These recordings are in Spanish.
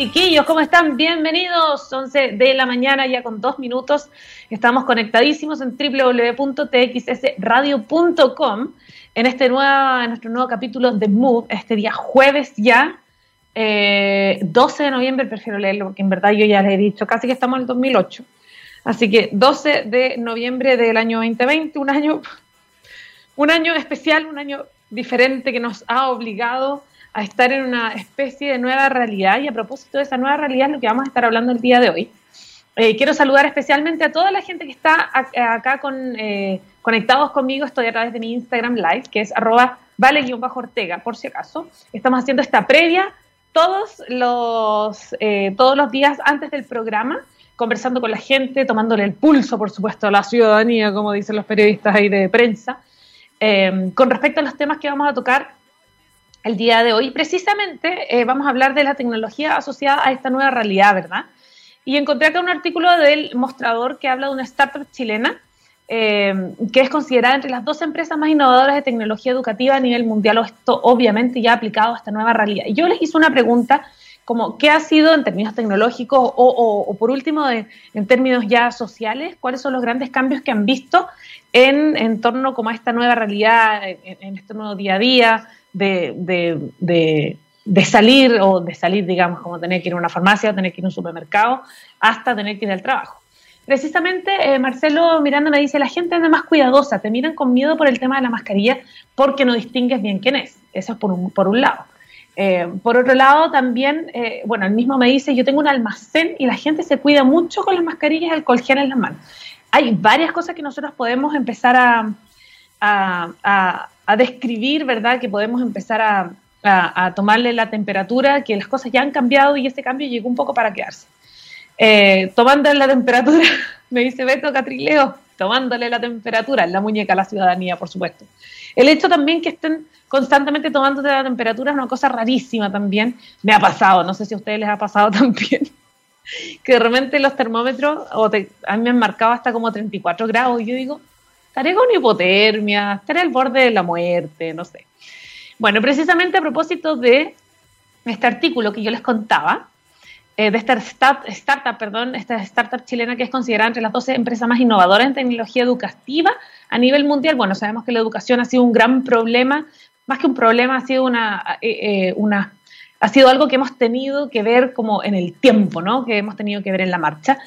Chiquillos, ¿cómo están? Bienvenidos. 11 de la mañana, ya con dos minutos. Estamos conectadísimos en www.txsradio.com en este nuevo, en nuestro nuevo capítulo de Move, este día jueves ya, 12 eh, de noviembre, prefiero leerlo porque en verdad yo ya les he dicho, casi que estamos en el 2008. Así que 12 de noviembre del año 2020, un año, un año especial, un año diferente que nos ha obligado a estar en una especie de nueva realidad y a propósito de esa nueva realidad es lo que vamos a estar hablando el día de hoy. Eh, quiero saludar especialmente a toda la gente que está acá eh, conectados conmigo. Estoy a través de mi Instagram Live, que es arroba vale-ortega, por si acaso. Estamos haciendo esta previa todos los, eh, todos los días antes del programa, conversando con la gente, tomándole el pulso, por supuesto, a la ciudadanía, como dicen los periodistas ahí de prensa, con respecto a los temas que vamos a tocar el día de hoy. Precisamente eh, vamos a hablar de la tecnología asociada a esta nueva realidad, ¿verdad? Y encontré acá un artículo del mostrador que habla de una startup chilena eh, que es considerada entre las dos empresas más innovadoras de tecnología educativa a nivel mundial, esto obviamente ya aplicado a esta nueva realidad. Y yo les hice una pregunta como, ¿qué ha sido en términos tecnológicos o, por último en términos ya sociales? ¿Cuáles son los grandes cambios que han visto en, en torno como a esta nueva realidad, en este nuevo día a día? De, salir o de salir, digamos, como tener que ir a una farmacia, tener que ir a un supermercado, hasta tener que ir al trabajo. Precisamente, eh, Marcelo Miranda me dice, la gente anda más cuidadosa, te miran con miedo por el tema de la mascarilla porque no distingues bien quién es. Eso es por un, por un lado. Eh, por otro lado, también, eh, bueno, el mismo me dice, yo tengo un almacén y la gente se cuida mucho con las mascarillas y alcohol en las manos. Hay varias cosas que nosotros podemos empezar a, a describir, ¿verdad? Que podemos empezar a, tomarle la temperatura, que las cosas ya han cambiado y ese cambio llegó un poco para quedarse. Eh, la temperatura, me dice Beto Catrileo, tomándole la temperatura, la muñeca a la ciudadanía, por supuesto. El hecho también que estén constantemente tomándote la temperatura es una cosa rarísima también. Me ha pasado, no sé si a ustedes les ha pasado también, que de repente los termómetros, o a mí me han marcado hasta como 34 grados, y yo digo, estaré con hipotermia, estaré al borde de la muerte, no sé. Bueno, precisamente a propósito de este artículo que yo les contaba, eh, de esta startup, perdón, esta startup chilena que es considerada entre las 12 empresas más innovadoras en tecnología educativa a nivel mundial. Bueno, sabemos que la educación ha sido un gran problema, más que un problema, ha sido una, eh, eh, una ha sido algo que hemos tenido que ver como en el tiempo, ¿no? Que hemos tenido que ver en la marcha.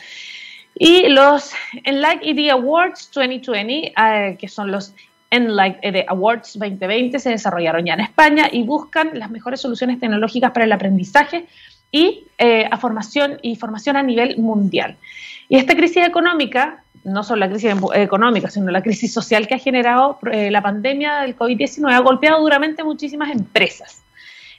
Y los Enlight ED Awards 2020, eh, que son los Enlight ED Awards 2020, se desarrollaron ya en España y buscan las mejores soluciones tecnológicas para el aprendizaje y eh, a formación y formación a nivel mundial. Y esta crisis económica, no solo la crisis económica, sino la crisis social que ha generado eh, la pandemia del COVID-19, ha golpeado duramente muchísimas empresas.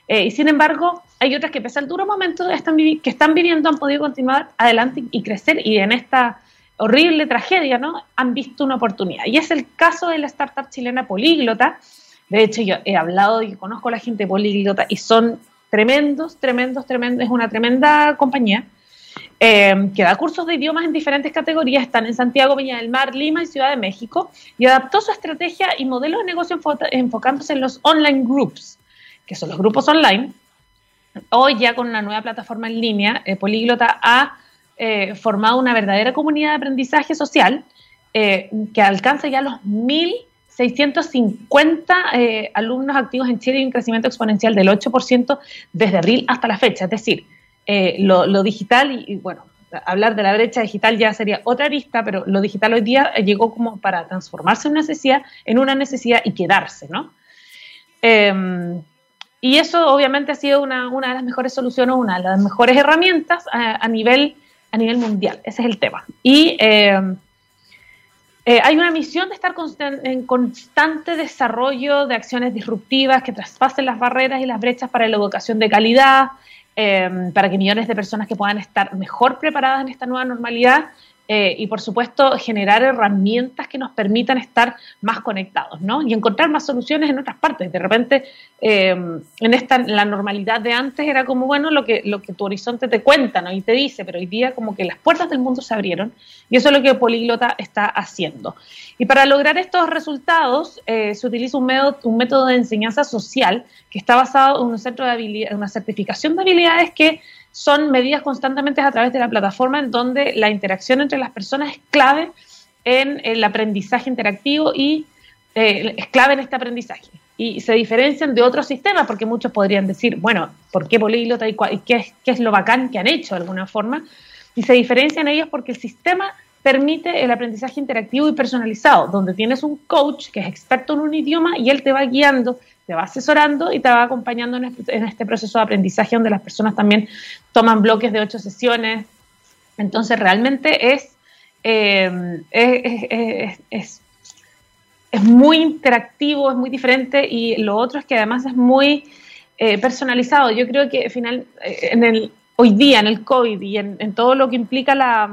Eh, y sin embargo, hay otras que pese al duro momento están que están viviendo han podido continuar adelante y crecer y en esta horrible tragedia ¿no? han visto una oportunidad. Y es el caso de la startup chilena Políglota. De hecho, yo he hablado y conozco a la gente Políglota y son tremendos, tremendos, tremendos. Es una tremenda compañía eh, que da cursos de idiomas en diferentes categorías. Están en Santiago, Peña del Mar, Lima y Ciudad de México. Y adaptó su estrategia y modelo de negocio enfocándose en los online groups que son los grupos online, hoy ya con una nueva plataforma en línea, eh, Políglota ha eh, formado una verdadera comunidad de aprendizaje social eh, que alcanza ya los 1.650 alumnos activos en Chile y un crecimiento exponencial del 8% desde abril hasta la fecha. Es decir, lo, digital, y, bueno, hablar de la brecha digital ya sería otra arista, pero lo digital hoy día llegó como para transformarse en una necesidad, en una necesidad y quedarse, ¿no? Em, y eso obviamente ha sido una, una, de las mejores soluciones, una de las mejores herramientas a, nivel, a nivel mundial. Ese es el tema. Y eh, eh, hay una misión de estar en constante desarrollo de acciones disruptivas que traspasen las barreras y las brechas para la educación de calidad, eh, para que millones de personas que puedan estar mejor preparadas en esta nueva normalidad eh, y por supuesto generar herramientas que nos permitan estar más conectados, ¿no? Y encontrar más soluciones en otras partes. De repente, eh, en esta la normalidad de antes era como, bueno, lo que, lo que tu horizonte te cuenta, ¿no? Y te dice, pero hoy día como que las puertas del mundo se abrieron y eso es lo que Políglota está haciendo. Y para lograr estos resultados eh, se utiliza un método, un método de enseñanza social que está basado en un centro de habilidad, una certificación de habilidades que son medidas constantemente a través de la plataforma en donde la interacción entre las personas es clave en el aprendizaje interactivo y eh, es clave en este aprendizaje. Y se diferencian de otros sistemas, porque muchos podrían decir, bueno, ¿por qué políglota y, qué, es, qué es lo bacán que han hecho de alguna forma? Y se diferencian ellos porque el sistema permite el aprendizaje interactivo y personalizado, donde tienes un coach que es experto en un idioma y él te va guiando, te va asesorando y te va acompañando en este, este proceso de aprendizaje donde las personas también toman bloques de ocho sesiones. Entonces realmente es, eh, es, es, muy interactivo, es muy diferente y lo otro es que además es muy eh, personalizado. Yo creo que final, eh, en el, hoy día en el COVID y en, en todo lo que implica la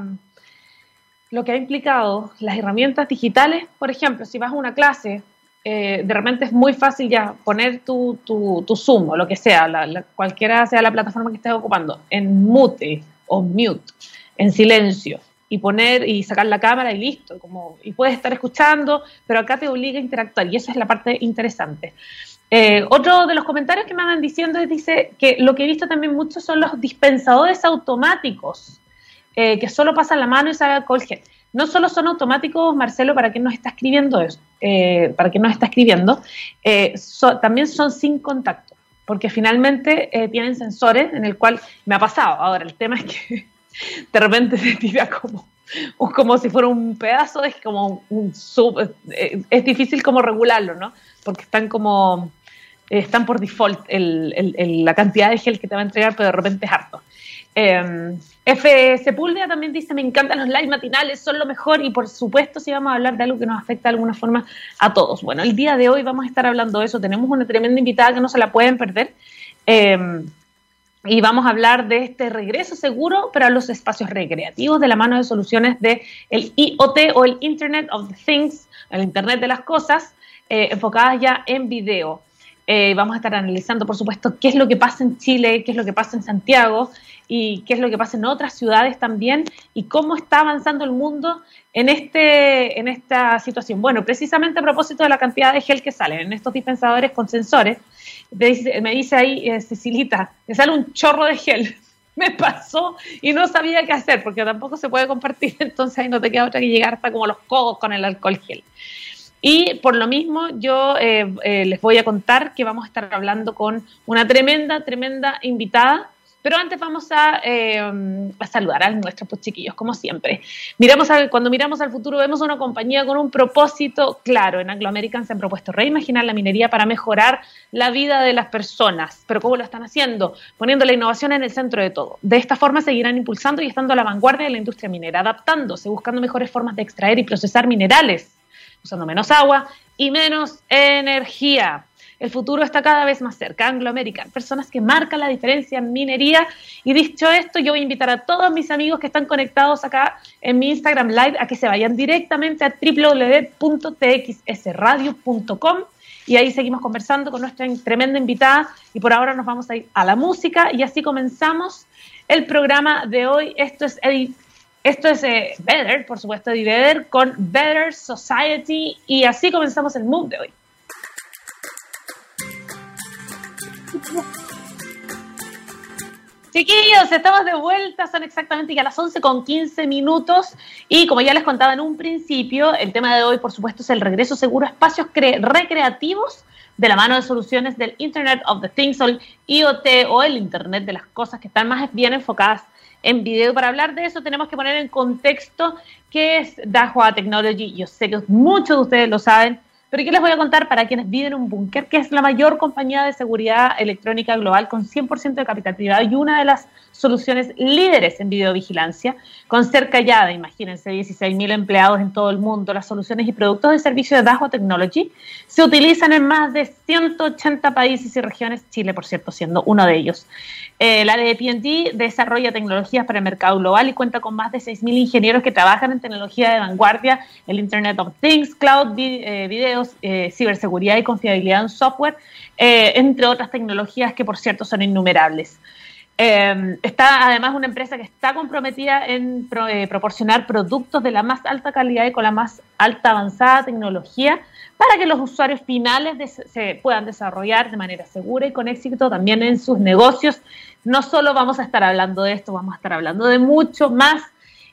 lo que ha implicado las herramientas digitales, por ejemplo, si vas a una clase eh, de repente es muy fácil ya poner tu, tu, tu Zoom o lo que sea, cualquiera sea la plataforma que estés ocupando, en mute o mute, en silencio, y poner y sacar la cámara y listo, como, y puedes estar escuchando, pero acá te obliga a interactuar y esa es la parte interesante. Eh, otro de los comentarios que me van diciendo es, dice que lo que he visto también mucho son los dispensadores automáticos, eh, que solo pasan la mano y sale alcohol gel no solo son automáticos, Marcelo, para quien nos está escribiendo eso, eh, para quien nos está escribiendo, eh, también son sin contacto, porque finalmente eh, tienen sensores en el cual me ha pasado. Ahora, el tema es que de repente se tira como, como si fuera un pedazo, es como un sub, es difícil como regularlo, ¿no? Porque están como, están por default la cantidad de gel que te va a entregar, pero de repente es harto. Eh, F. Sepúlveda también dice, me encantan los live matinales, son lo mejor y por supuesto si vamos a hablar de algo que nos afecta de alguna forma a todos. Bueno, el día de hoy vamos a estar hablando de eso, tenemos una tremenda invitada que no se la pueden perder em, y vamos a hablar de este regreso seguro para los espacios recreativos de la mano de soluciones de IoT o el Internet of Things, el Internet de las Cosas, eh, enfocadas ya en video. Eh, vamos a estar analizando, por supuesto, qué es lo que pasa en Chile, qué es lo que pasa en Santiago y qué es lo que pasa en otras ciudades también y cómo está avanzando el mundo en, este, en esta situación. Bueno, precisamente a propósito de la cantidad de gel que salen en estos dispensadores con sensores, me dice ahí eh, Cecilita, me sale un chorro de gel. Me pasó y no sabía qué hacer porque tampoco se puede compartir, entonces ahí no te queda otra que llegar hasta como los codos con el alcohol gel. Y por lo mismo, yo eh, eh, les voy a contar que vamos a estar hablando con una tremenda, tremenda invitada. Pero antes vamos a, eh, saludar a nuestros pues, chiquillos, como siempre. Miramos cuando miramos al futuro, vemos una compañía con un propósito claro. En Anglo American se han propuesto reimaginar la minería para mejorar la vida de las personas. ¿Pero cómo lo están haciendo? Poniendo la innovación en el centro de todo. De esta forma seguirán impulsando y estando a la vanguardia de la industria minera, adaptándose, buscando mejores formas de extraer y procesar minerales usando menos agua y menos energía. El futuro está cada vez más cerca. Anglo American, personas que marcan la diferencia en minería. Y dicho esto, yo voy a invitar a todos mis amigos que están conectados acá en mi Instagram Live a que se vayan directamente a www.txsradio.com y ahí seguimos conversando con nuestra tremenda invitada. Y por ahora nos vamos a ir a la música y así comenzamos el programa de hoy. Esto es Edith esto es eh, Better, por supuesto, de Better con Better Society y así comenzamos el mood de hoy. Chiquillos, estamos de vuelta, son exactamente ya las 11 con 15 minutos y como ya les contaba en un principio, el tema de hoy por supuesto es el regreso seguro a espacios recreativos de la mano de soluciones del Internet of the Things o el IoT o el Internet de las cosas que están más bien enfocadas en video. Para hablar de eso tenemos que poner en contexto qué es Dahua Technology. Yo sé que muchos de ustedes lo saben, pero ¿qué les voy a contar para quienes viven en un búnker? Que es la mayor compañía de seguridad electrónica global con 100% de capital privado y una de las soluciones líderes en videovigilancia, con cerca ya de, imagínense, 16.000 empleados en todo el mundo. Las soluciones y productos de servicio de Dahua Technology se utilizan en más de 180 países y regiones, Chile, por cierto, siendo uno de ellos. Eh, el área de PNT desarrolla tecnologías para el mercado global y cuenta con más de 6.000 ingenieros que trabajan en tecnología de vanguardia, el Internet of Things, cloud, eh, eh, ciberseguridad y confiabilidad en software, entre otras tecnologías que, por cierto, son innumerables. Eh, está además una empresa que está comprometida en eh, proporcionar productos de la más alta calidad y con la más alta avanzada tecnología para que los usuarios finales se puedan desarrollar de manera segura y con éxito también en sus negocios. No solo vamos a estar hablando de esto, vamos a estar hablando de mucho más.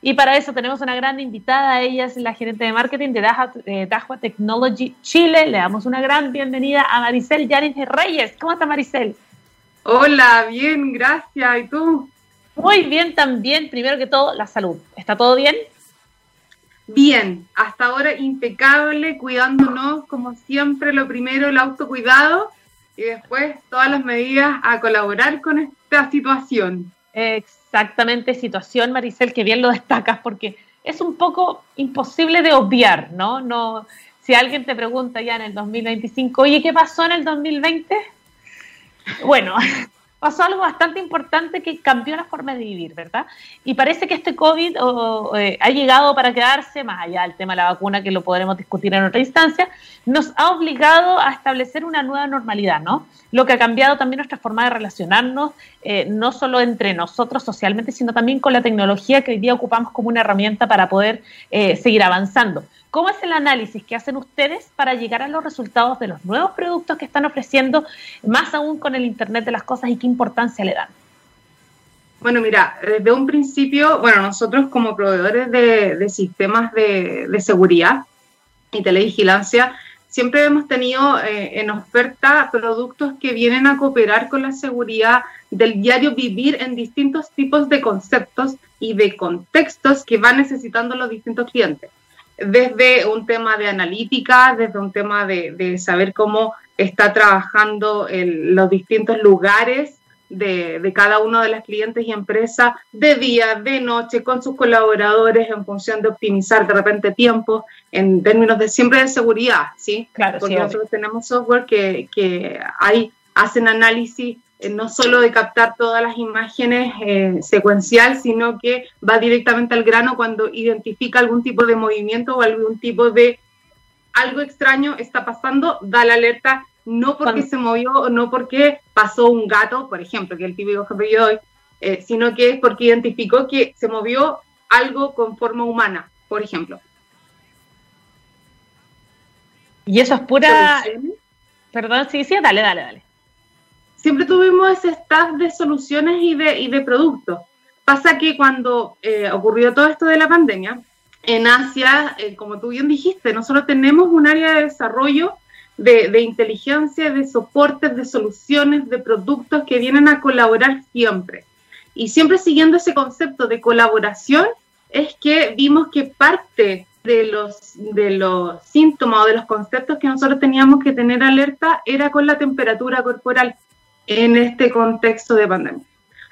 Y para eso tenemos una gran invitada, ella es la gerente de marketing de Dahua, Technology Chile. Le damos una gran bienvenida a Maricel Yanis Reyes. ¿Cómo está Maricel? Hola, bien, gracias. ¿Y tú? Muy bien también. Primero que todo, la salud. ¿Está todo bien? Bien, hasta ahora impecable, cuidándonos como siempre, lo primero el autocuidado y después todas las medidas a colaborar con esta situación. Exactamente, situación, Maricel, que bien lo destacas porque es un poco imposible de obviar, ¿no? No, si alguien te pregunta ya en el 2025, oye, ¿qué pasó en el 2020? Bueno, pasó algo bastante importante que cambió la forma de vivir, ¿verdad? Y parece que este COVID eh, ha llegado para quedarse, más allá del tema de la vacuna, que lo podremos discutir en otra instancia, nos ha obligado a establecer una nueva normalidad, ¿no? Lo que ha cambiado también nuestra forma de relacionarnos, eh, no solo entre nosotros socialmente, sino también con la tecnología que hoy día ocupamos como una herramienta para poder eh, seguir avanzando. ¿Cómo es el análisis que hacen ustedes para llegar a los resultados de los nuevos productos que están ofreciendo, más aún con el Internet de las Cosas y qué importancia le dan? Bueno, mira, desde un principio, bueno, nosotros como proveedores de, sistemas de, seguridad y televigilancia, siempre hemos tenido eh, en oferta productos que vienen a cooperar con la seguridad del diario vivir en distintos tipos de conceptos y de contextos que van necesitando los distintos clientes desde un tema de analítica, desde un tema de, saber cómo está trabajando los distintos lugares de, cada uno de las clientes y empresas, de día, de noche, con sus colaboradores en función de optimizar de repente tiempo en términos de siempre de seguridad, ¿sí? Claro, Porque nosotros tenemos software que, que hay, hacen análisis no solo de captar todas las imágenes eh, secuencial, sino que va directamente al grano cuando identifica algún tipo de movimiento o algún tipo de algo extraño está pasando, da la alerta no porque se movió o no porque pasó un gato, por ejemplo, que es el típico ejemplo que yo doy, eh, sino que es porque identificó que se movió algo con forma humana, por ejemplo. Y eso es pura... Perdón, sí, sí, dale, dale, dale siempre tuvimos ese staff de soluciones y de, y de productos. Pasa que cuando eh, ocurrió todo esto de la pandemia, en Asia, eh, como tú bien dijiste, nosotros tenemos un área de desarrollo de, de, inteligencia, de soportes, de soluciones, de productos que vienen a colaborar siempre. Y siempre siguiendo ese concepto de colaboración, es que vimos que parte de los, de los síntomas o de los conceptos que nosotros teníamos que tener alerta era con la temperatura corporal en este contexto de pandemia.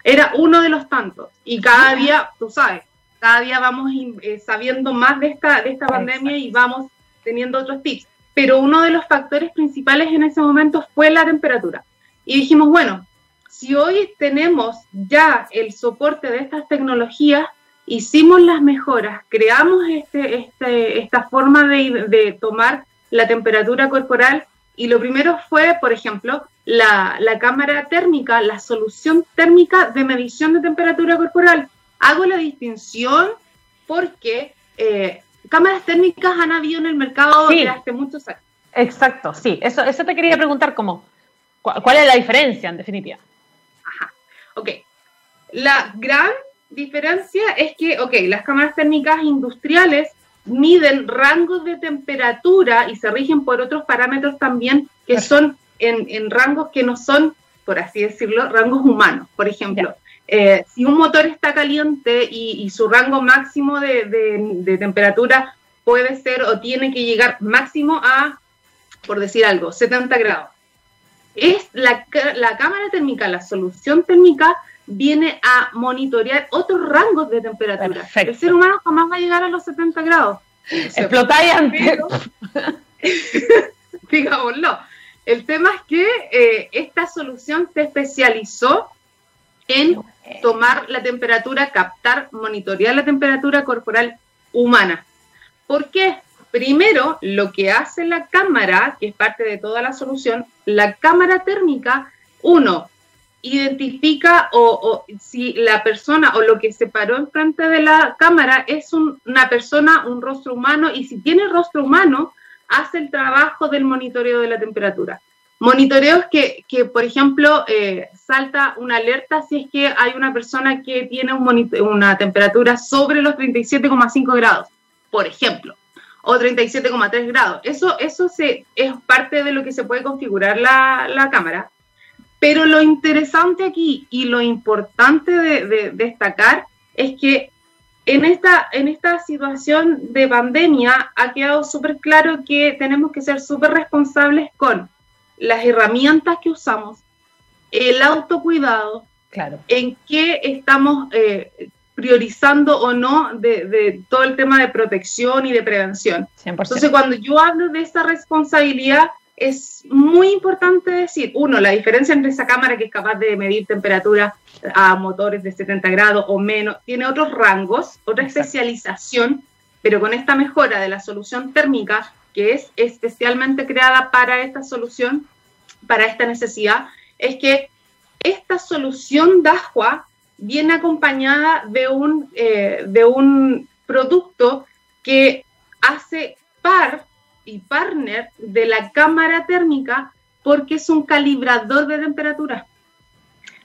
Era uno de los tantos y cada día, tú sabes, cada día vamos eh, sabiendo más de esta, de esta pandemia y vamos teniendo otros tips. Pero uno de los factores principales en ese momento fue la temperatura. Y dijimos, bueno, si hoy tenemos ya el soporte de estas tecnologías, hicimos las mejoras, creamos este, este, esta forma de, de tomar la temperatura corporal y lo primero fue, por ejemplo, la, cámara térmica, la solución térmica de medición de temperatura corporal. Hago la distinción porque eh, cámaras térmicas han habido en el mercado desde hace muchos años. Exacto, sí. Eso, eso te quería preguntar como, ¿cuál es la diferencia en definitiva? Ajá, ok. La gran diferencia es que, ok, las cámaras térmicas industriales miden rangos de temperatura y se rigen por otros parámetros también que son en, rangos que no son, por así decirlo, rangos humanos. Por ejemplo, eh, si un motor está caliente y, su rango máximo de, temperatura puede ser o tiene que llegar máximo a, por decir algo, 70 grados. Es la, la cámara térmica, la solución térmica, viene a monitorear otros rangos de temperatura. El ser humano jamás va a llegar a los 70 grados. Explotáis antes. Digámoslo. El tema es que eh, esta solución se especializó en tomar la temperatura, captar, monitorear la temperatura corporal humana. ¿Por qué? Primero, lo que hace la cámara, que es parte de toda la solución, la cámara térmica, uno, identifica o, si la persona o lo que se paró enfrente de la cámara es una persona, un rostro humano, y si tiene rostro humano, hace el trabajo del monitoreo de la temperatura. Monitoreos que, que por ejemplo, eh, salta una alerta si es que hay una persona que tiene una temperatura sobre los 37,5 grados, por ejemplo, o 37,3 grados. Eso, eso se, es parte de lo que se puede configurar la, la cámara. Pero lo interesante aquí y lo importante de, de destacar es que en esta, en esta situación de pandemia ha quedado súper claro que tenemos que ser súper responsables con las herramientas que usamos, el autocuidado, claro. en qué estamos eh, priorizando o no de, todo el tema de protección y de prevención. Entonces, cuando yo hablo de esa responsabilidad, es muy importante decir, uno, la diferencia entre esa cámara que es capaz de medir temperatura a motores de 70 grados o menos, tiene otros rangos, otra especialización, pero con esta mejora de la solución térmica, que es especialmente creada para esta solución, para esta necesidad, es que esta solución DAJUA viene acompañada de un, eh, de un producto que hace par y partner de la cámara térmica porque es un calibrador de temperatura.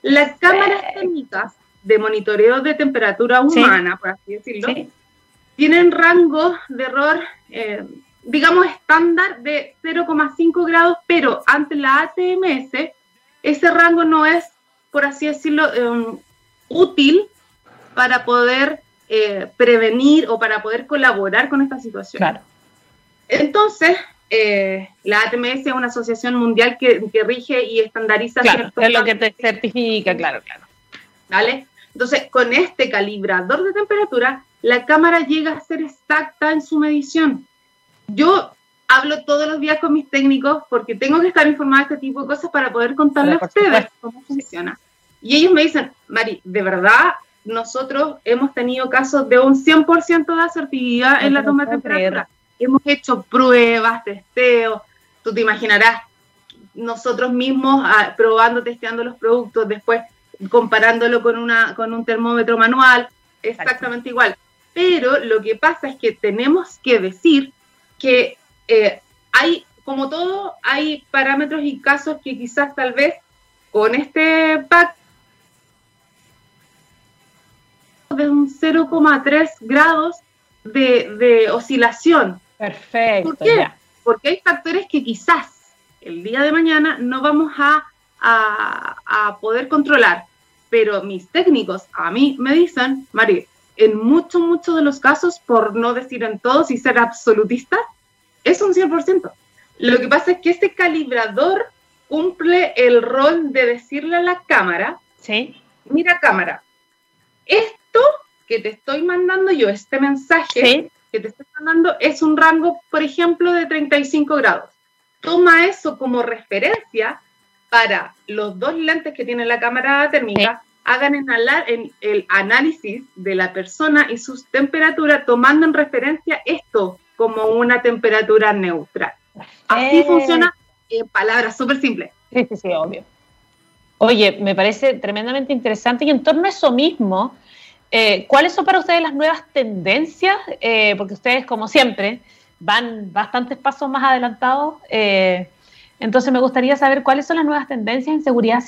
Las cámaras térmicas de monitoreo de temperatura humana, por así decirlo, tienen rango de error eh, digamos, estándar de 0,5 grados, pero ante la ATMS, ese rango no es, por así decirlo, em, útil para poder eh, prevenir o para poder colaborar con esta situación. Claro. Entonces, eh, la ATMS es una asociación mundial que, rige y estandariza. Claro, es lo que te certifica, claro, claro. ¿Vale? Entonces, con este calibrador de temperatura, la cámara llega a ser exacta en su medición yo hablo todos los días con mis técnicos porque tengo que estar informada de este tipo de cosas para poder contarles a ustedes cómo funciona. Y ellos me dicen, Mari, de verdad, nosotros hemos tenido casos de un 100% de asertividad en la toma de temperatura. Hemos hecho pruebas, testeos, tú te imaginarás, nosotros mismos ah, probando, testeando los productos, después comparándolo con, una, con un termómetro manual, exactamente igual. Pero lo que pasa es que tenemos que decir que eh, hay, como todo, hay parámetros y casos que quizás tal vez con este pack de un 0,3 grados de, oscilación. Perfecto. ¿Por qué? Porque hay factores que quizás el día de mañana no vamos a, a, poder controlar. Pero mis técnicos a mí me dicen, Mari, en muchos, muchos de los casos, por no decir en todos y ser absolutista, es un 100%. Lo que pasa es que este calibrador cumple el rol de decirle a la cámara, ¿Sí? mira cámara, esto que te estoy mandando yo, este mensaje que te estoy mandando es un rango, por ejemplo, de 35 grados. Toma eso como referencia para los dos lentes que tiene la cámara térmica, hagan en el análisis de la persona y sus temperaturas tomando en referencia esto como una temperatura neutral. Así eh. funciona en palabras súper simples. Sí, sí, sí, obvio. Oye, me parece tremendamente interesante y en torno a eso mismo, eh, ¿cuáles son para ustedes las nuevas tendencias? Eh, porque ustedes, como siempre, van bastantes pasos más adelantados. entonces, me gustaría saber cuáles son las nuevas tendencias en seguridad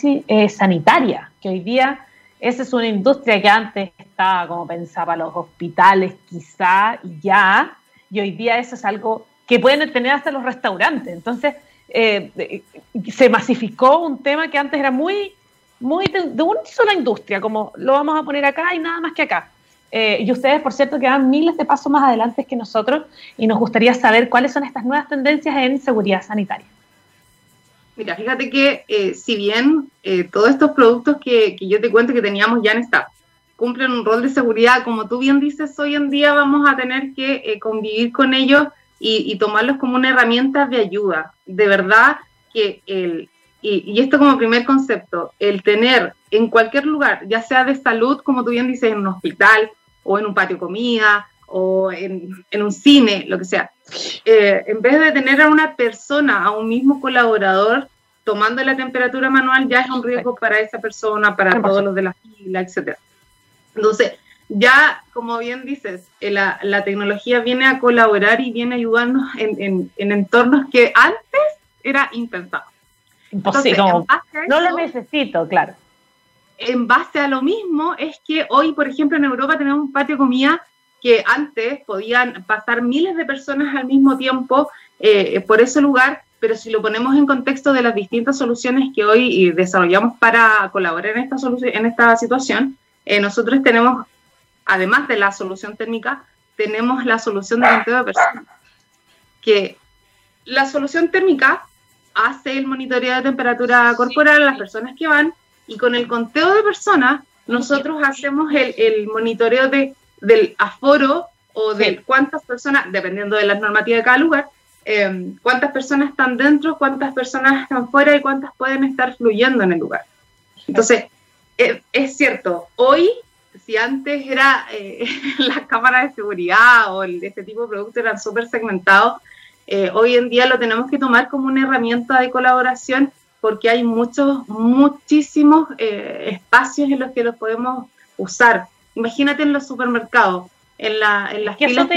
sanitaria, que hoy día esa es una industria que antes estaba como pensaba los hospitales, quizá, y ya, y hoy día eso es algo que pueden tener hasta los restaurantes. Entonces, eh, se masificó un tema que antes era muy, muy de, una sola industria, como lo vamos a poner acá y nada más que acá. Eh, y ustedes, por cierto, que van miles de pasos más adelante que nosotros y nos gustaría saber cuáles son estas nuevas tendencias en seguridad sanitaria. Mira, fíjate que eh, si bien todos estos productos que, que, yo te cuento que teníamos ya en stock cumplen un rol de seguridad. Como tú bien dices, hoy en día vamos a tener que eh, convivir con ellos y, tomarlos como una herramienta de ayuda. De verdad que el, y, esto como primer concepto, el tener en cualquier lugar, ya sea de salud, como tú bien dices, en un hospital o en un patio de comida o en, un cine, lo que sea, eh, en vez de tener a una persona, a un mismo colaborador tomando la temperatura manual ya es un riesgo para esa persona, para todos los de la fila, etcétera. Entonces, ya, como bien dices, eh, la, tecnología viene a colaborar y viene a ayudarnos en, entornos que antes era impensado. No, lo necesito, claro. En base a lo mismo es que hoy, por ejemplo, en Europa tenemos un patio comida que antes podían pasar miles de personas al mismo tiempo eh, por ese lugar, pero si lo ponemos en contexto de las distintas soluciones que hoy desarrollamos para colaborar en esta, en esta situación, eh, nosotros tenemos además de la solución térmica, tenemos la solución de conteo de personas. Que la solución térmica hace el monitoreo de temperatura corporal a las personas que van y con el conteo de personas nosotros hacemos el, monitoreo de, del aforo o de cuántas personas, dependiendo de la normativa de cada lugar, eh, cuántas personas están dentro, cuántas personas están fuera y cuántas pueden estar fluyendo en el lugar. Entonces, eh, es cierto, hoy si antes era eh, las cámaras de seguridad o este tipo de productos eran súper segmentados, eh, hoy en día lo tenemos que tomar como una herramienta de colaboración porque hay muchos, muchísimos eh, espacios en los que los podemos usar. Imagínate en los supermercados, en, la, en las filas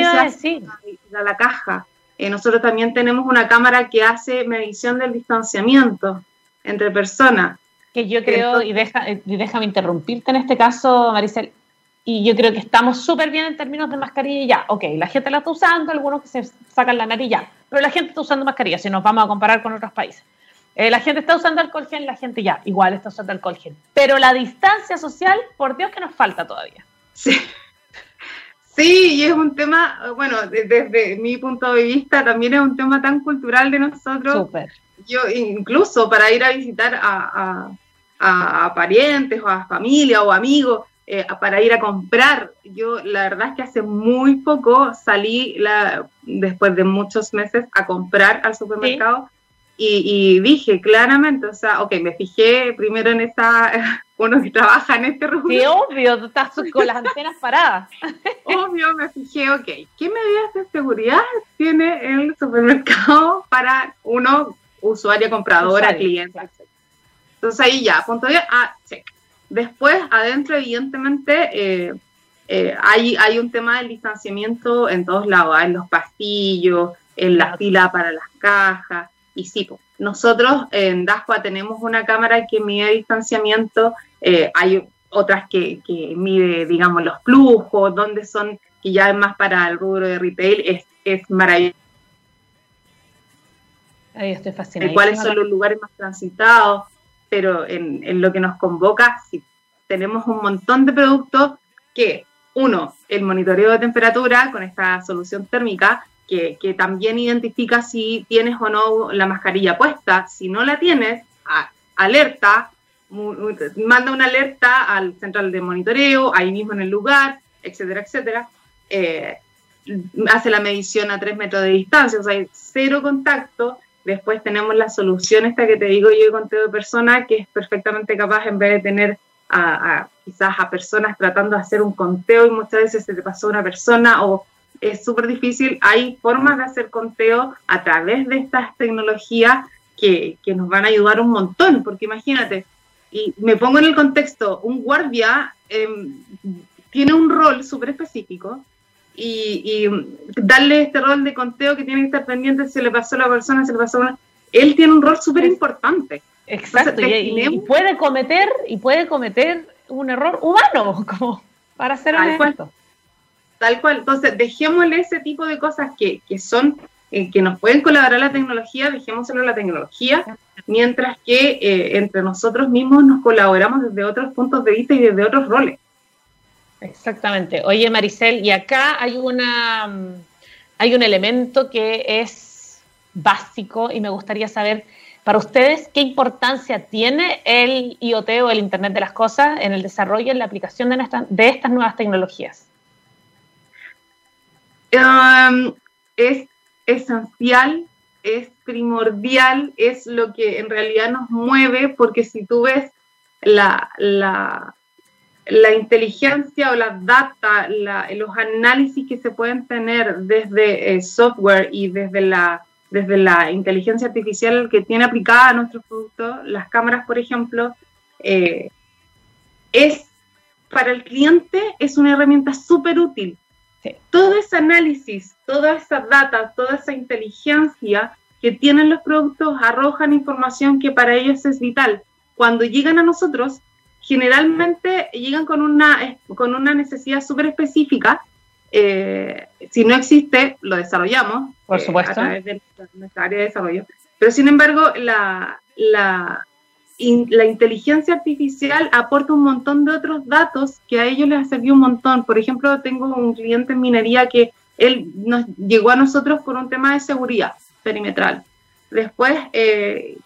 a la caja. nosotros también tenemos una cámara que hace medición del distanciamiento entre personas que yo creo, y, deja, y déjame interrumpirte en este caso, Maricel, y yo creo que estamos súper bien en términos de mascarilla ya. Ok, la gente la está usando, algunos que se sacan la nariz ya, pero la gente está usando mascarilla si nos vamos a comparar con otros países. Eh, la gente está usando alcohol gel, la gente ya, igual está usando alcohol gel. Pero la distancia social, por Dios que nos falta todavía. Sí. Sí, y es un tema, bueno, desde, mi punto de vista también es un tema tan cultural de nosotros. Súper. Yo incluso para ir a visitar a a, parientes o a familia o amigos eh, para ir a comprar. Yo la verdad es que hace muy poco salí, la, después de muchos meses, a comprar al supermercado. Y, dije claramente, o sea, ok, me fijé primero en esa, uno que trabaja en este rubro. Sí, obvio, tú estás con las antenas paradas. obvio, me fijé, ok, ¿qué medidas de seguridad tiene el supermercado para uno, usuario, compradora, cliente, entonces ahí ya, punto de ah, check. Después, adentro, evidentemente, eh, eh, hay, hay un tema del distanciamiento en todos lados, ¿ah? en los pasillos, en la fila para las cajas. Y sí, nosotros en Dasqua tenemos una cámara que mide distanciamiento, eh, hay otras que, que, mide, digamos, los flujos, donde son, que ya es más para el rubro de retail, es, es maravilloso. Ahí estoy fascinada. ¿Cuáles son los lugares más transitados? Pero en, lo que nos convoca, sí, tenemos un montón de productos que, uno, el monitoreo de temperatura con esta solución térmica, que, también identifica si tienes o no la mascarilla puesta. Si no la tienes, alerta, manda una alerta al central de monitoreo, ahí mismo en el lugar, etcétera, etcétera. Eh, hace la medición a tres metros de distancia, o sea, hay cero contacto Después tenemos la solución esta que te digo yo de conteo de personas, que es perfectamente capaz en vez de tener a, quizás a personas tratando de hacer un conteo y muchas veces se te pasó una persona o es súper difícil. Hay formas de hacer conteo a través de estas tecnologías que, que, nos van a ayudar un montón, porque imagínate, y me pongo en el contexto, un guardia em, tiene un rol súper específico y, darle este rol de conteo que tiene que estar pendiente si le pasó a la persona, si le pasó a una... Él tiene un rol súper importante. Exacto, y, puede cometer y puede cometer un error humano, como para ser Tal Cual. Tal cual. Entonces, dejémosle ese tipo de cosas que, que son, eh, que nos pueden colaborar la tecnología, dejémoselo a la tecnología, mientras que eh, entre nosotros mismos nos colaboramos desde otros puntos de vista y desde otros roles. Exactamente. Oye, Maricel, y acá hay una hay un elemento que es básico y me gustaría saber para ustedes qué importancia tiene el IoT o el Internet de las Cosas en el desarrollo y en la aplicación de, de estas nuevas tecnologías. Es esencial, es primordial, es lo que en realidad nos mueve, porque si tú ves la, la, la inteligencia o la data, los análisis que se pueden tener desde el software y desde la desde la inteligencia artificial que tiene aplicada a nuestros productos, las cámaras, por ejemplo, eh, es para el cliente es una herramienta súper útil. Todo ese análisis, toda esa data, toda esa inteligencia que tienen los productos arrojan información que para ellos es vital. Cuando llegan a nosotros, generalmente llegan con una, con una necesidad súper específica. Eh, si no existe, lo desarrollamos. Por supuesto. Eh, a través de nuestra área de desarrollo. Pero sin embargo, la, la, la inteligencia artificial aporta un montón de otros datos que a ellos les ha servido un montón. Por ejemplo, tengo un cliente en minería que él nos llegó a nosotros por un tema de seguridad perimetral. Después eh,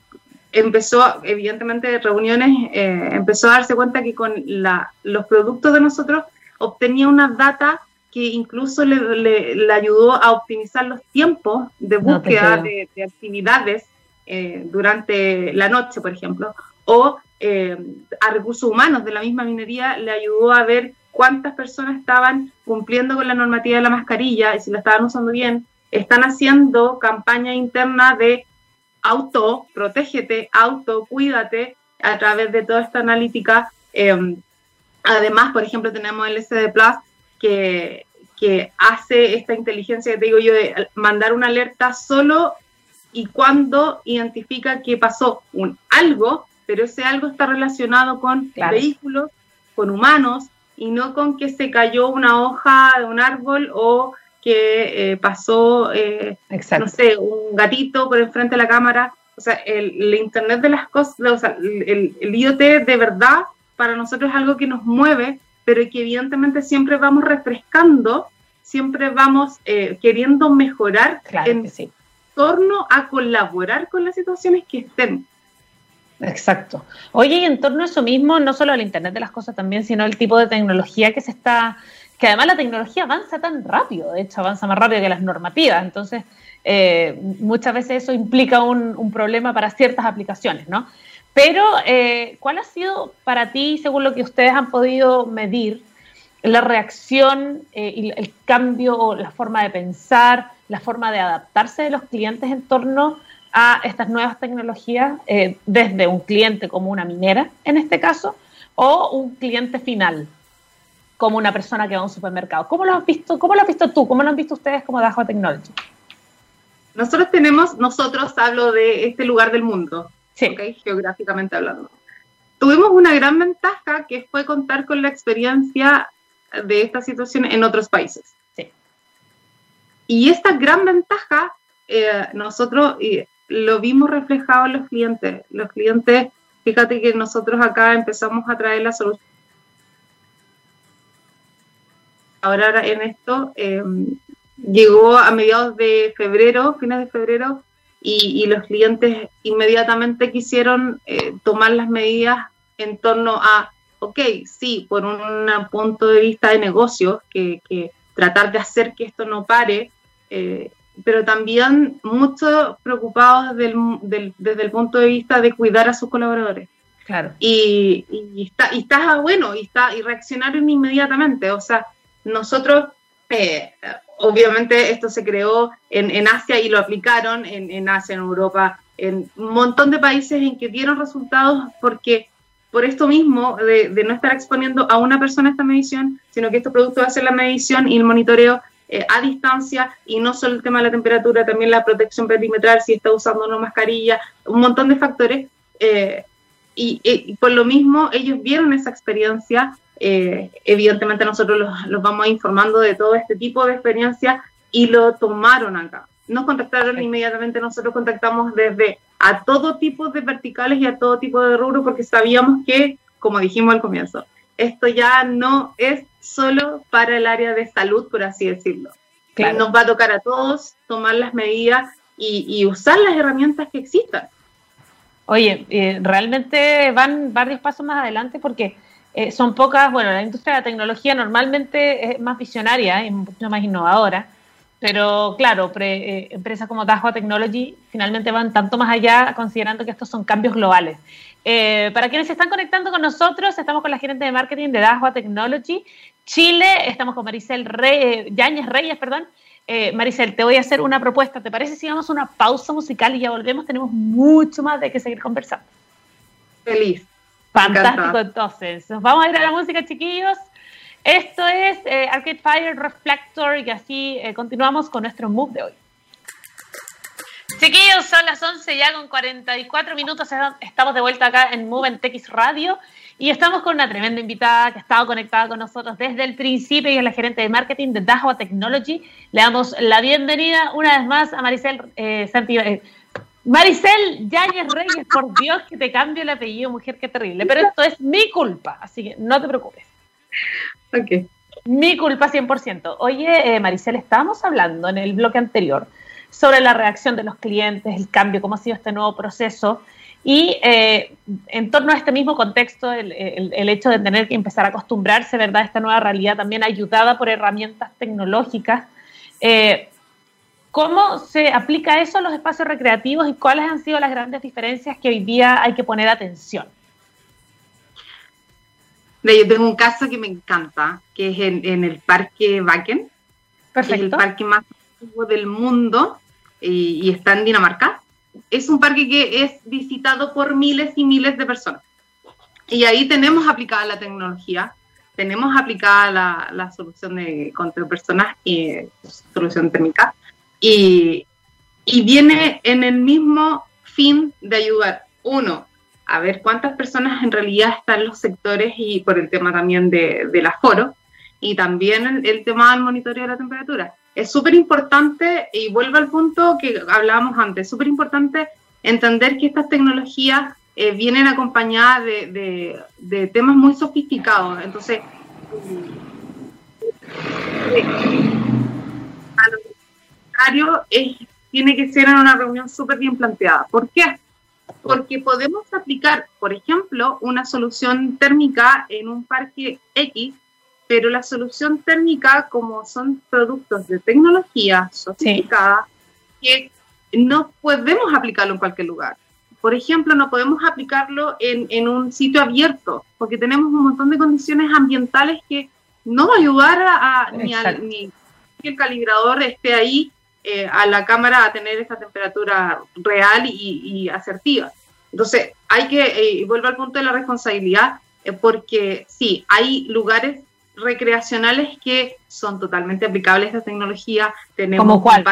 empezó, evidentemente, reuniones, eh, empezó a darse cuenta que con la, los productos de nosotros obtenía una data que incluso le, le, ayudó a optimizar los tiempos de búsqueda de, de, actividades eh, durante la noche, por ejemplo, o eh, a recursos humanos de la misma minería le ayudó a ver cuántas personas estaban cumpliendo con la normativa de la mascarilla y si la estaban usando bien, están haciendo campaña interna de auto, protégete, auto, cuídate, a través de toda esta analítica. Eh, además, por ejemplo, tenemos el SD Plus que, que hace esta inteligencia te digo yo de mandar una alerta solo y cuando identifica que pasó un algo, pero ese algo está relacionado con claro. vehículos, con humanos, y no con que se cayó una hoja de un árbol o que eh, pasó, eh, no sé, un gatito por enfrente de la cámara. O sea, el, el Internet de las cosas, o sea, el, el, IoT de verdad para nosotros es algo que nos mueve, pero que evidentemente siempre vamos refrescando, siempre vamos eh, queriendo mejorar claro en sí. torno a colaborar con las situaciones que estén. Exacto. Oye, y en torno a eso mismo, no solo al Internet de las cosas también, sino el tipo de tecnología que se está, que además la tecnología avanza tan rápido, de hecho avanza más rápido que las normativas, entonces eh, muchas veces eso implica un, problema para ciertas aplicaciones, ¿no? Pero, eh, ¿cuál ha sido para ti, según lo que ustedes han podido medir, la reacción eh, y el cambio o la forma de pensar, la forma de adaptarse de los clientes en torno a estas nuevas tecnologías desde un cliente como una minera, en este caso, o un cliente final, como una persona que va a un supermercado. ¿Cómo lo has visto, cómo lo has visto tú? ¿Cómo lo han visto ustedes como Dajo Technology? Nosotros tenemos, nosotros hablo de este lugar del mundo, sí. ¿okay? geográficamente hablando. Tuvimos una gran ventaja que fue contar con la experiencia de esta situación en otros países. Sí. Y esta gran ventaja, eh, nosotros eh, lo vimos reflejado en los clientes. Los clientes, fíjate que nosotros acá empezamos a traer la solución. Ahora en esto eh, llegó a mediados de febrero, fines de febrero, y, y los clientes inmediatamente quisieron eh, tomar las medidas en torno a, ok, sí, por un punto de vista de negocios, que, que tratar de hacer que esto no pare, eh, pero también mucho preocupados desde el, del, desde el punto de vista de cuidar a sus colaboradores. Claro. Y, y, está, y está bueno, y, está, y reaccionaron inmediatamente. O sea, nosotros, eh, obviamente esto se creó en, en Asia y lo aplicaron en, en, Asia, en Europa, en un montón de países en que dieron resultados porque por esto mismo, de, no estar exponiendo a una persona esta medición, sino que estos productos hacen la medición y el monitoreo eh, a distancia y no solo el tema de la temperatura, también la protección perimetral, si está usando una mascarilla, un montón de factores. Eh, y, por lo mismo ellos vieron esa experiencia, eh, evidentemente nosotros los, los, vamos informando de todo este tipo de experiencia y lo tomaron acá. Nos contactaron sí. inmediatamente, nosotros contactamos desde a todo tipo de verticales y a todo tipo de rubros porque sabíamos que, como dijimos al comienzo, esto ya no es solo para el área de salud, por así decirlo. Claro. Nos va a tocar a todos tomar las medidas y, y usar las herramientas que existan. Oye, eh, realmente van varios pasos más adelante porque eh, son pocas, bueno, la industria de la tecnología normalmente es más visionaria y mucho más innovadora, pero claro, pre, eh, empresas como Dahua Technology finalmente van tanto más allá considerando que estos son cambios globales. Eh, para quienes se están conectando con nosotros, estamos con la gerente de marketing de Dahua Technology Chile, estamos con Maricel Rey, Yáñez Reyes, perdón, Maricel, te voy a hacer una propuesta. ¿Te parece si vamos una pausa musical y ya volvemos? Tenemos mucho más de qué seguir conversando. Feliz. Fantástico, entonces. Nos vamos a ir a la música, chiquillos. Esto es eh, Arcade Fire Reflector y así eh, continuamos con nuestro move de hoy. Chiquillos, son las 11 ya con 44 minutos. Estamos de vuelta acá en Move en TX Radio y estamos con una tremenda invitada que ha estado conectada con nosotros desde el principio y es la gerente de marketing de Dahua Technology. Le damos la bienvenida una vez más a Maricel eh, Santi, eh, Maricel Yáñez Reyes, por Dios que te cambio el apellido, mujer, qué terrible. Pero esto es mi culpa, así que no te preocupes. Ok. Mi culpa 100%. Oye, eh, Maricel, estábamos hablando en el bloque anterior sobre la reacción de los clientes, el cambio, cómo ha sido este nuevo proceso. Y eh, en torno a este mismo contexto, el, hecho de tener que empezar a acostumbrarse ¿verdad? a esta nueva realidad, también ayudada por herramientas tecnológicas, eh, ¿cómo se aplica eso a los espacios recreativos y cuáles han sido las grandes diferencias que hoy día hay que poner atención? Yo tengo un caso que me encanta, que es en, el Parque Wacken, Perfecto. es el parque más antiguo del mundo y está en Dinamarca es un parque que es visitado por miles y miles de personas. Y ahí tenemos aplicada la tecnología, tenemos aplicada la, solución de control personas y solución térmica, y, y viene en el mismo fin de ayudar, uno, a ver cuántas personas en realidad están en los sectores y por el tema también de, del aforo, y también el, el tema del monitoreo de la temperatura es súper importante, y vuelvo al punto que hablábamos antes, súper importante entender que estas tecnologías eh, vienen acompañadas de, de, temas muy sofisticados. Entonces, a lo necesario es, tiene que ser en una reunión súper bien planteada. ¿Por qué? Porque podemos aplicar, por ejemplo, una solución térmica en un parque X pero la solución térmica, como son productos de tecnología sofisticada, que no podemos aplicarlo en cualquier lugar. Por ejemplo, no podemos aplicarlo en, un sitio abierto, porque tenemos un montón de condiciones ambientales que no va a ayudar a, ni, que el calibrador esté ahí eh, a la cámara a tener esa temperatura real y, asertiva. Entonces, hay que, eh, vuelvo al punto de la responsabilidad, eh, porque sí, hay lugares recreacionales que son totalmente aplicables a esta tecnología. Tenemos ¿Como cuál?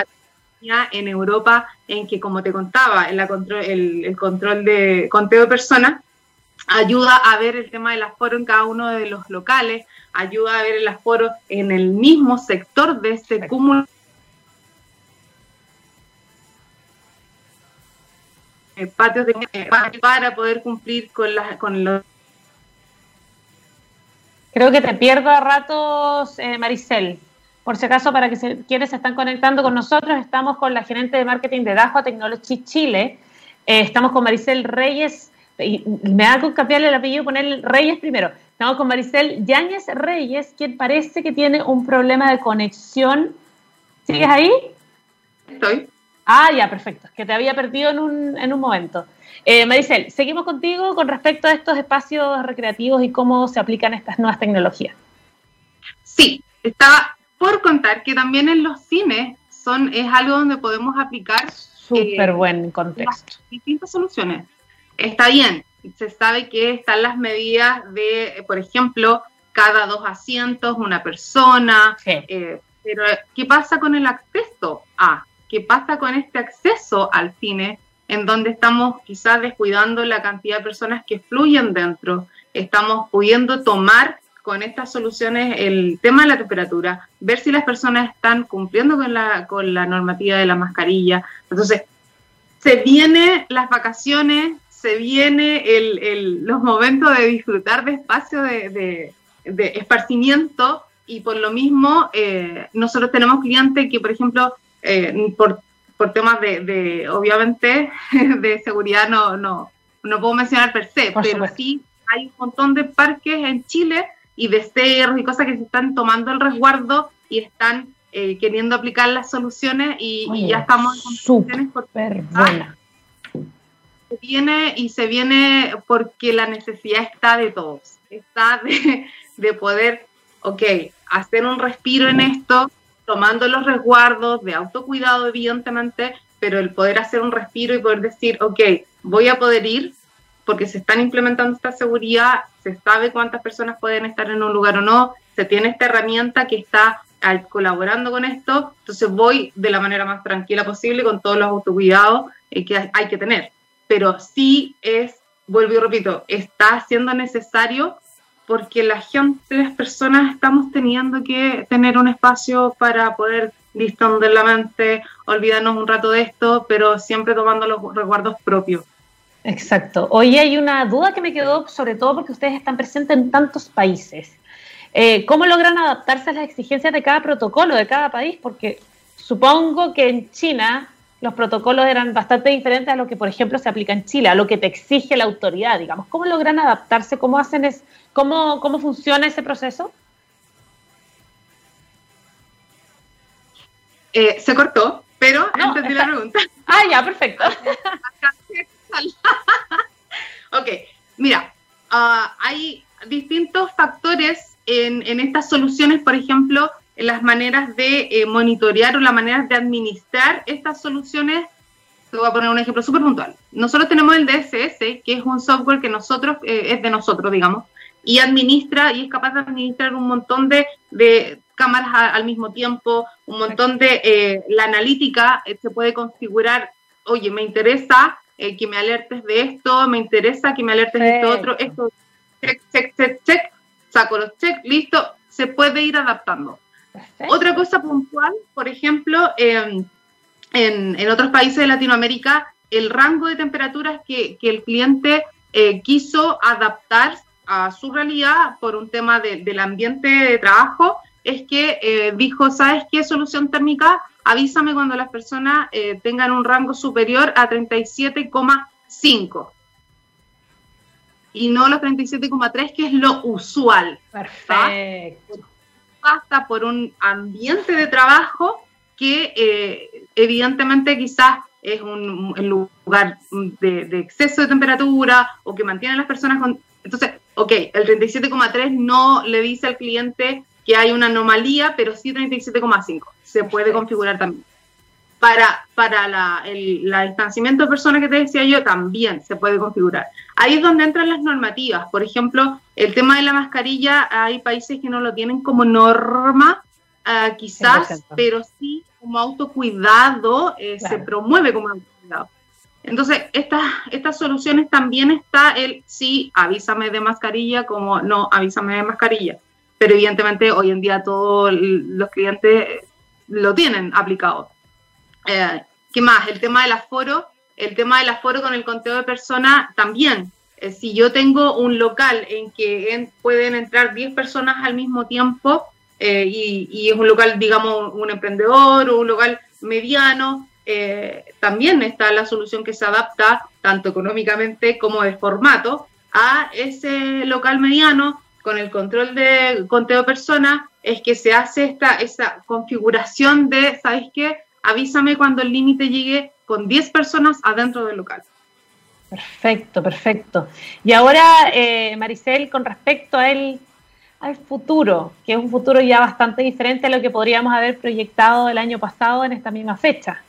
en Europa en que, como te contaba, el, el control de conteo de personas ayuda a ver el tema del aforo en cada uno de los locales, ayuda a ver el aforo en el mismo sector de este cúmulo. Patios de para poder cumplir con, las, con los Creo que te pierdo a ratos, eh, Maricel. Por si acaso, para que se, quienes se están conectando con nosotros, estamos con la gerente de marketing de Dajo Technology Chile. Eh, estamos con Maricel Reyes. Y me da con cambiarle el apellido, poner Reyes primero. Estamos con Maricel Yáñez Reyes, quien parece que tiene un problema de conexión. ¿Sigues ahí? Estoy. Ah, ya, perfecto. Que te había perdido en un, en un momento. Eh, Maricel, seguimos contigo con respecto a estos espacios recreativos y cómo se aplican estas nuevas tecnologías. Sí, estaba por contar que también en los cines son, es algo donde podemos aplicar súper eh, buen contexto. Distintas soluciones. Está bien, se sabe que están las medidas de, por ejemplo, cada dos asientos, una persona. Eh, pero, ¿qué pasa con el acceso a? ¿Qué pasa con este acceso al cine? en donde estamos quizás descuidando la cantidad de personas que fluyen dentro. Estamos pudiendo tomar con estas soluciones el tema de la temperatura, ver si las personas están cumpliendo con la, con la normativa de la mascarilla. Entonces, se vienen las vacaciones, se viene el, los momentos de disfrutar de espacio de, de, esparcimiento y por lo mismo eh, nosotros tenemos clientes que, por ejemplo, eh, por por temas de, obviamente, de seguridad no, no, no puedo mencionar per se, pero sí hay un montón de parques en Chile y de cerros y cosas que se están tomando el resguardo y están eh, queriendo aplicar las soluciones y, ya estamos en condiciones buena. Se viene y se viene porque la necesidad está de todos, está de, de poder, ok, hacer un respiro en esto, tomando los resguardos de autocuidado, evidentemente, pero el poder hacer un respiro y poder decir, ok, voy a poder ir porque se están implementando esta seguridad, se sabe cuántas personas pueden estar en un lugar o no, se tiene esta herramienta que está colaborando con esto, entonces voy de la manera más tranquila posible con todos los autocuidados eh, que hay que tener. Pero sí es, vuelvo y repito, está siendo necesario porque la gente, las personas estamos teniendo que tener un espacio para poder distonder la mente, olvidarnos un rato de esto, pero siempre tomando los resguardos propios. Exacto. Hoy hay una duda que me quedó, sobre todo porque ustedes están presentes en tantos países. Eh, ¿Cómo logran adaptarse a las exigencias de cada protocolo, de cada país? Porque supongo que en China los protocolos eran bastante diferentes a lo que, por ejemplo, se aplica en Chile, a lo que te exige la autoridad, digamos. ¿Cómo logran adaptarse? ¿Cómo, hacen es, cómo, cómo funciona ese proceso? Eh, se cortó, pero entendí la pregunta. Ah, ya, perfecto. ok, mira, ah, hay distintos factores en, estas soluciones, por ejemplo, en las maneras de eh, monitorear o las maneras de administrar estas soluciones. Te voy a poner un ejemplo súper puntual. Nosotros tenemos el DSS, que es un software que nosotros, eh, es de nosotros, digamos, y administra y es capaz de administrar un montón de, cámaras al mismo tiempo, un montón de eh, la analítica se puede configurar, oye, me interesa que me alertes de esto, me interesa que me alertes de esto otro, esto, check, check, check, check, saco los checks, listo, se puede ir adaptando. Otra cosa puntual, por ejemplo, en, otros países de Latinoamérica, el rango de temperaturas que, el cliente eh, quiso adaptar a su realidad por un tema del ambiente de trabajo, es que eh, dijo, ¿sabes qué solución térmica? Avísame cuando las personas eh, tengan un rango superior a 37,5 y no los 37,3, que es lo usual. Perfecto. Hasta por un ambiente de trabajo que eh, evidentemente quizás es un, lugar de, exceso de temperatura o que mantiene a las personas con... Entonces, ok, el 37,3 no le dice al cliente que hay una anomalía, pero sí 37,5. Se puede configurar también. Para, para la, el distanciamiento de personas que te decía yo, también se puede configurar. Ahí es donde entran las normativas. Por ejemplo, el tema de la mascarilla, hay países que no lo tienen como norma, uh, quizás, pero sí como autocuidado, eh, se promueve como autocuidado. Entonces, estas, estas soluciones también está el sí, avísame de mascarilla, como no, avísame de mascarilla. Pero evidentemente hoy en día todos los clientes lo tienen aplicado. Eh, ¿Qué más? El tema del aforo. El tema del aforo con el conteo de personas también. Eh, si yo tengo un local en que pueden entrar 10 personas al mismo tiempo eh, y, es un local, digamos, un emprendedor o un local mediano, también está la solución que se adapta tanto económicamente como de formato a ese local mediano con el control de conteo de personas es que se hace esta esa configuración de, ¿sabes qué? Avísame cuando el límite llegue con 10 personas adentro del local. Perfecto, perfecto. Y ahora, eh, Maricel, con respecto al futuro, que es un futuro ya bastante diferente a lo que podríamos haber proyectado el año pasado en esta misma fecha.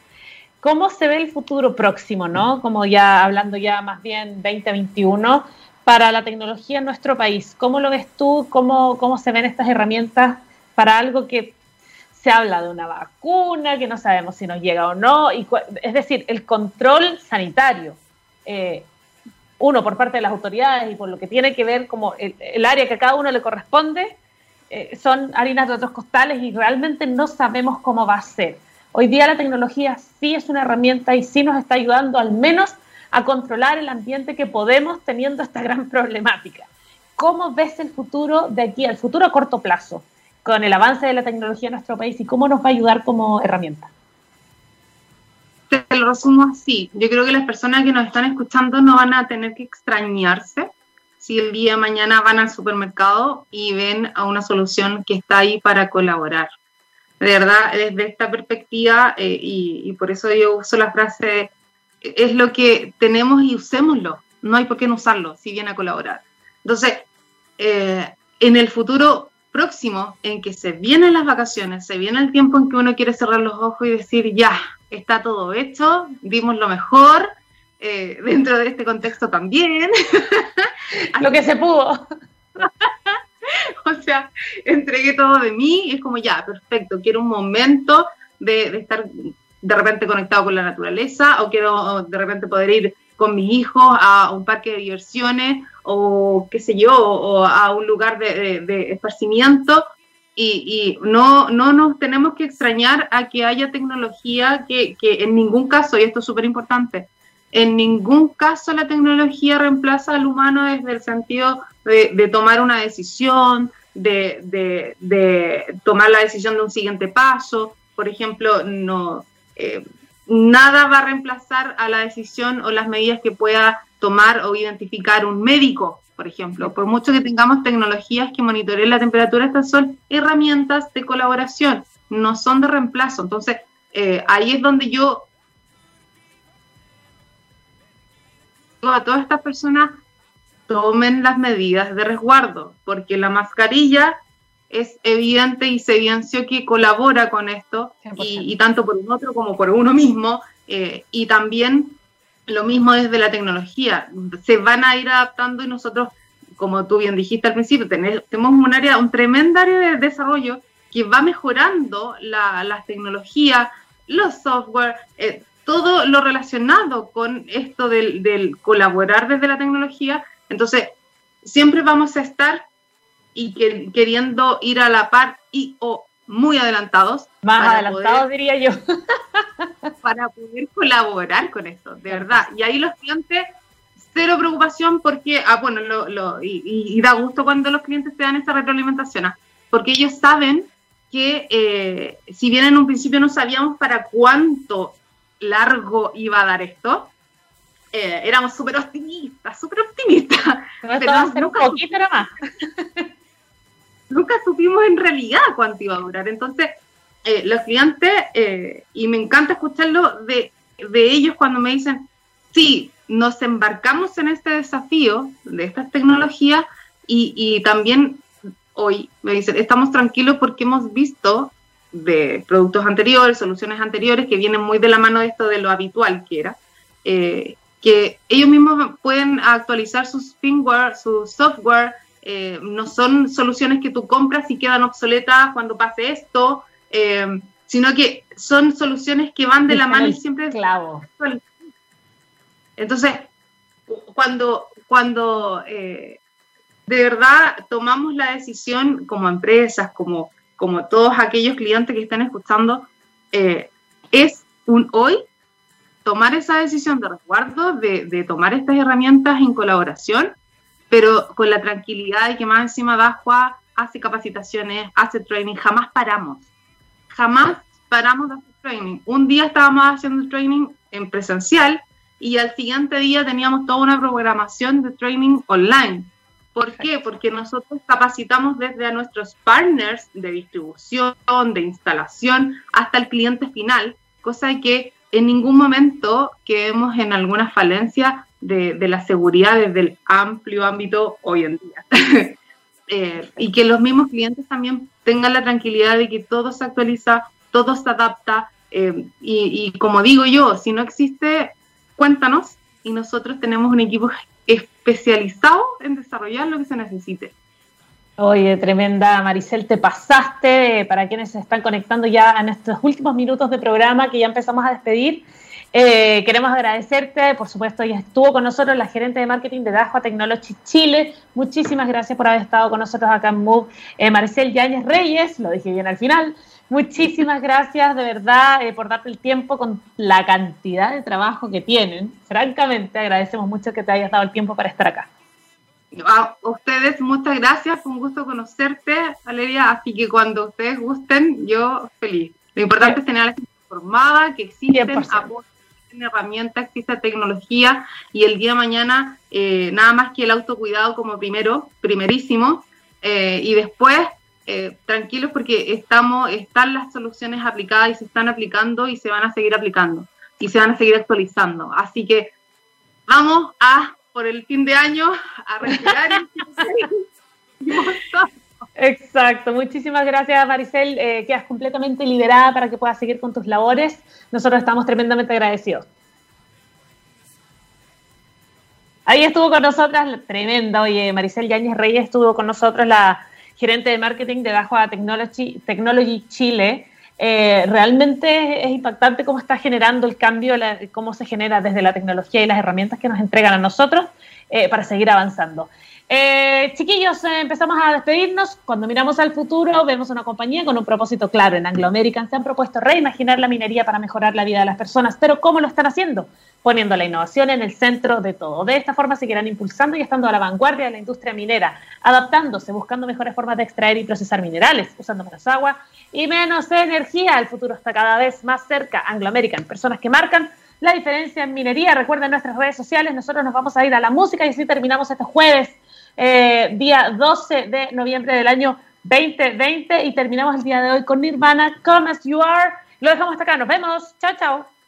¿Cómo se ve el futuro próximo, no? Como ya hablando ya más bien 2021 para la tecnología en nuestro país. ¿Cómo lo ves tú? ¿Cómo, cómo se ven estas herramientas para algo que se habla de una vacuna que no sabemos si nos llega o no, y, es decir, el control sanitario, eh, uno por parte de las autoridades y por lo que tiene que ver como el, área que a cada uno le corresponde, eh, son harinas de otros costales y realmente no sabemos cómo va a ser. Hoy día la tecnología sí es una herramienta y sí nos está ayudando al menos a controlar el ambiente que podemos teniendo esta gran problemática. ¿Cómo ves el futuro de aquí al futuro a corto plazo? Con el avance de la tecnología en nuestro país y cómo nos va a ayudar como herramienta? Te lo resumo así. Yo creo que las personas que nos están escuchando no van a tener que extrañarse si el día de mañana van al supermercado y ven a una solución que está ahí para colaborar. De verdad, desde esta perspectiva, eh, y, por eso yo uso la frase, es lo que tenemos y usémoslo. No hay por qué no usarlo si viene a colaborar. Entonces, eh, en el futuro próximo en que se vienen las vacaciones, se viene el tiempo en que uno quiere cerrar los ojos y decir, ya, está todo hecho, dimos lo mejor, eh, dentro de este contexto también. lo que se pudo. o sea, entregué todo de mí y es como, ya, perfecto, quiero un momento de, de estar de repente conectado con la naturaleza o quiero de repente poder ir con mis hijos a un parque de diversiones o qué sé yo, o a un lugar de, esparcimiento y, no, no nos tenemos que extrañar a que haya tecnología que, en ningún caso, y esto es súper importante, en ningún caso la tecnología reemplaza al humano desde el sentido de, tomar una decisión, de, de, tomar la decisión de un siguiente paso. Por ejemplo, no, eh, nada va a reemplazar a la decisión o las medidas que pueda tomar o identificar un médico, por ejemplo. Por mucho que tengamos tecnologías que monitoreen la temperatura, estas son herramientas de colaboración, no son de reemplazo. Entonces, eh, ahí es donde yo a todas estas personas tomen las medidas de resguardo, porque la mascarilla es evidente y se evidenció que colabora con esto, y, tanto por un otro como por uno mismo, eh, y también lo mismo desde la tecnología. Se van a ir adaptando y nosotros, como tú bien dijiste al principio, tenemos un área, un tremendo área de desarrollo que va mejorando la, las tecnologías, los software, eh, todo lo relacionado con esto del, del colaborar desde la tecnología. Entonces, siempre vamos a estar y queriendo ir a la par y o muy adelantados. Más adelantados diría yo. para poder colaborar con esto, de verdad. Y ahí los clientes, cero preocupación porque, ah, bueno, lo, y, da gusto cuando los clientes te dan esa retroalimentación, ah, porque ellos saben que eh, si bien en un principio no sabíamos para cuánto largo iba a dar esto, eh, éramos súper optimistas, súper optimistas. pero va a ser un poquito más. nunca supimos en realidad cuánto iba a durar. Entonces, eh, los clientes, eh, y me encanta escucharlo de, ellos cuando me dicen, sí, nos embarcamos en este desafío de estas tecnologías y, también hoy me dicen, estamos tranquilos porque hemos visto de productos anteriores, soluciones anteriores que vienen muy de la mano de esto de lo habitual que era, eh, que ellos mismos pueden actualizar sus firmware, su software, eh, no son soluciones que tú compras y quedan obsoletas cuando pase esto, eh, sino que son soluciones que van de la mano y siempre... Clavo. Entonces, cuando, cuando eh, de verdad tomamos la decisión como empresas, como, como todos aquellos clientes que están escuchando, es un hoy tomar esa decisión de resguardo, de, de tomar estas herramientas en colaboración pero con la tranquilidad de que más encima Dajua hace capacitaciones, hace training, jamás paramos, jamás paramos de hacer training. Un día estábamos haciendo training en presencial y al siguiente día teníamos toda una programación de training online. ¿Por qué? Porque nosotros capacitamos desde a nuestros partners de distribución, de instalación, hasta el cliente final, cosa que en ningún momento quedemos en alguna falencia de, la seguridad desde el amplio ámbito hoy en día. Eh, y que los mismos clientes también tengan la tranquilidad de que todo se actualiza, todo se adapta. Eh, y, como digo yo, si no existe, cuéntanos y nosotros tenemos un equipo especializado en desarrollar lo que se necesite. Oye, tremenda Maricel, te pasaste para quienes se están conectando ya a nuestros últimos minutos de programa que ya empezamos a despedir. Eh, queremos agradecerte, por supuesto, ya estuvo con nosotros la gerente de marketing de Dajua Technology Chile. Muchísimas gracias por haber estado con nosotros acá en MOVE. Eh, Marcel Yáñez Reyes, lo dije bien al final. Muchísimas gracias de verdad eh, por darte el tiempo con la cantidad de trabajo que tienen. Francamente, agradecemos mucho que te hayas dado el tiempo para estar acá. A ustedes, muchas gracias. Fue un gusto conocerte, Valeria. Así que cuando ustedes gusten, yo feliz. Lo importante es tener a la gente informada, que existen apoyos herramienta, existe tecnología y el día de mañana eh, nada más que el autocuidado como primero, primerísimo, eh, y después eh, tranquilos porque estamos, están las soluciones aplicadas y se están aplicando y se van a seguir aplicando y se van a seguir actualizando. Así que vamos a, por el fin de año, a respirar. Exacto, muchísimas gracias Maricel, eh, quedas completamente liberada para que puedas seguir con tus labores. Nosotros estamos tremendamente agradecidos. Ahí estuvo con nosotras, tremenda, oye, Maricel Yáñez Reyes estuvo con nosotros, la gerente de marketing de Bajo Technology, Technology Chile. Eh, realmente es impactante cómo está generando el cambio, cómo se genera desde la tecnología y las herramientas que nos entregan a nosotros eh, para seguir avanzando. Eh, chiquillos, eh, empezamos a despedirnos. Cuando miramos al futuro, vemos una compañía con un propósito claro. En Anglo American se han propuesto reimaginar la minería para mejorar la vida de las personas. Pero ¿cómo lo están haciendo? Poniendo la innovación en el centro de todo. De esta forma seguirán impulsando y estando a la vanguardia de la industria minera, adaptándose, buscando mejores formas de extraer y procesar minerales, usando menos agua y menos energía. El futuro está cada vez más cerca. Anglo American, personas que marcan la diferencia en minería. Recuerden nuestras redes sociales. Nosotros nos vamos a ir a la música y así terminamos este jueves eh, día 12 de noviembre del año 2020 y terminamos el día de hoy con Nirvana, Come As You Are. Lo dejamos hasta acá, nos vemos, chao, chao.